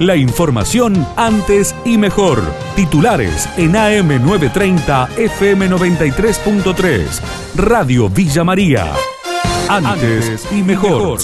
La información antes y mejor. Titulares en AM930 FM93.3. Radio Villa María. Antes y mejor.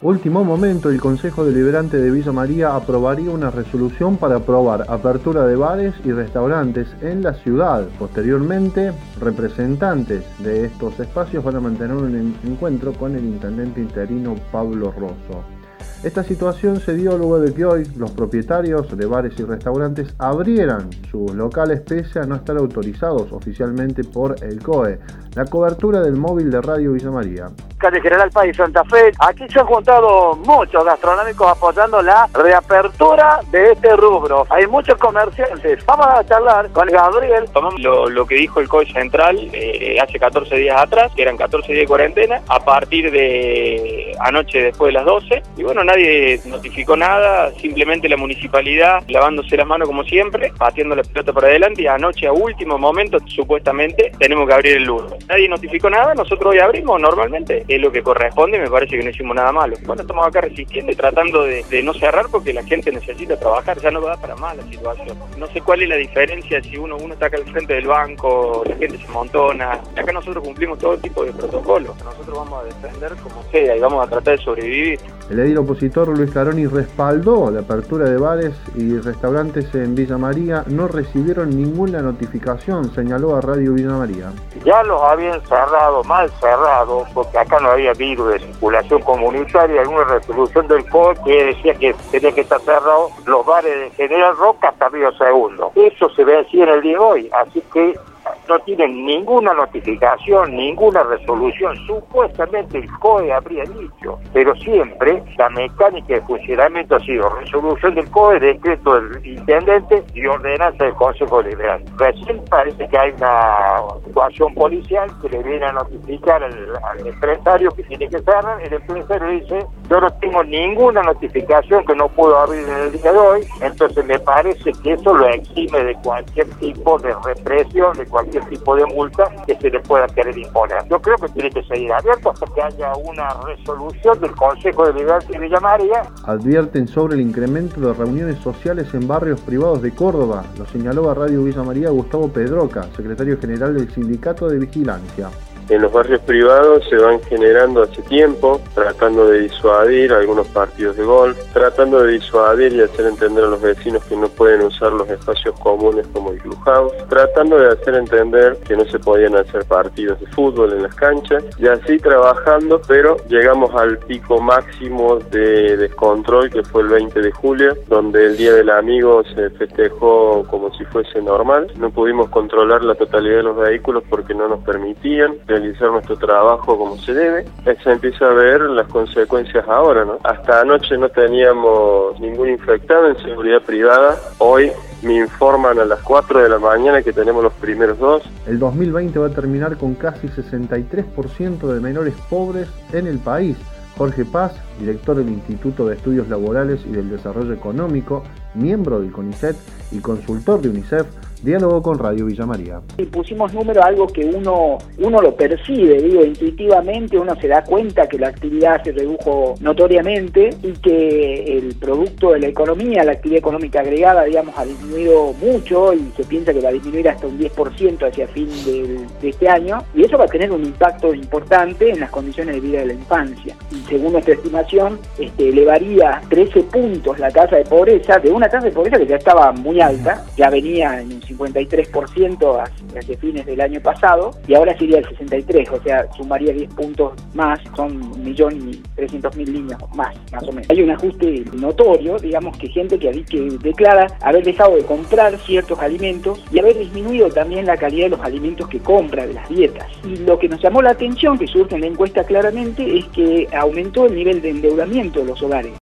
Último momento, el Consejo Deliberante de Villa María aprobaría una resolución para aprobar apertura de bares y restaurantes en la ciudad. Posteriormente, representantes de estos espacios van a mantener un encuentro con el intendente interino Pablo Rosso. Esta situación se dio luego de que hoy los propietarios de bares y restaurantes abrieran sus locales pese a no estar autorizados oficialmente por el COE. La cobertura del móvil de Radio Villa María. Calle General Paz Santa Fe, aquí se han juntado muchos gastronómicos apoyando la reapertura de este rubro. Hay muchos comerciantes. Vamos a charlar con Gabriel. Tomamos lo, que dijo el COE Central eh, hace 14 días atrás, que eran 14 días de cuarentena, a partir de anoche después de las 12. Y bueno, nadie notificó nada, simplemente la municipalidad lavándose las manos como siempre, pateando la pelota para adelante y anoche a último momento supuestamente tenemos que abrir el lunes. Nadie notificó nada, nosotros hoy abrimos normalmente, es lo que corresponde me parece que no hicimos nada malo. Bueno, estamos acá resistiendo y tratando de, no cerrar porque la gente necesita trabajar, ya no va para más la situación. No sé cuál es la diferencia si uno, uno está acá al frente del banco, la gente se montona. Acá nosotros cumplimos todo tipo de protocolos, nosotros vamos a defender como sea y vamos a tratar de sobrevivir. El edil opositor Luis Caroni respaldó la apertura de bares y restaurantes en Villa María. No recibieron ninguna notificación, señaló a Radio Villa María. Ya los habían cerrado, mal cerrado, porque acá no había virus de circulación comunitaria, alguna resolución del COE que decía que tenía que estar cerrado los bares de General Roca hasta Río Segundo. Eso se ve así en el día de hoy, así que no tienen ninguna notificación, ninguna resolución. Supuestamente el COE habría dicho, pero siempre la mecánica de funcionamiento ha sido resolución del COE, decreto del intendente y ordenanza del Consejo Liberal. Recién parece que hay una situación policial que le viene a notificar al, empresario que tiene que cerrar. El empresario dice, yo no tengo ninguna notificación que no puedo abrir en el día de hoy, entonces me parece que eso lo exime de cualquier tipo de represión, de cualquier tipo de multa que se le pueda querer imponer. Yo creo que tiene que seguir abierto hasta que haya una resolución del Consejo de Libertad de Villa María. Advierten sobre el incremento de reuniones sociales en barrios privados de Córdoba. Lo señaló a Radio Villa María Gustavo Pedroca, secretario general del Sindicato de Vigilancia en los barrios privados se van generando hace tiempo, tratando de disuadir algunos partidos de golf, tratando de disuadir y hacer entender a los vecinos que no pueden usar los espacios comunes como el clubhouse, tratando de hacer entender que no se podían hacer partidos de fútbol en las canchas y así trabajando, pero llegamos al pico máximo de descontrol que fue el 20 de julio, donde el Día del Amigo se festejó como si fuese normal. No pudimos controlar la totalidad de los vehículos porque no nos permitían realizar nuestro trabajo como se debe. Se empieza a ver las consecuencias ahora, ¿no? Hasta anoche no teníamos ningún infectado en seguridad privada. Hoy me informan a las 4 de la mañana que tenemos los primeros dos. El 2020 va a terminar con casi 63% de menores pobres en el país. Jorge Paz, director del Instituto de Estudios Laborales y del Desarrollo Económico, miembro del CONICET y consultor de UNICEF, Diálogo con Radio Villa María. Y pusimos número algo que uno, uno lo percibe, digo, intuitivamente uno se da cuenta que la actividad se redujo notoriamente y que el producto de la economía, la actividad económica agregada, digamos, ha disminuido mucho y se piensa que va a disminuir hasta un 10% hacia fin de este año y eso va a tener un impacto importante en las condiciones de vida de la infancia. Y según nuestra estimación, este, elevaría 13 puntos la tasa de pobreza de una tasa de pobreza que ya estaba muy alta, ya venía en un 53% hacia fines del año pasado y ahora sería el 63%, o sea, sumaría 10 puntos más, son 1.300.000 niños más, más o menos. Hay un ajuste notorio, digamos que gente que, que declara haber dejado de comprar ciertos alimentos y haber disminuido también la calidad de los alimentos que compra, de las dietas. Y lo que nos llamó la atención, que surge en la encuesta claramente, es que aumentó el nivel de endeudamiento de los hogares.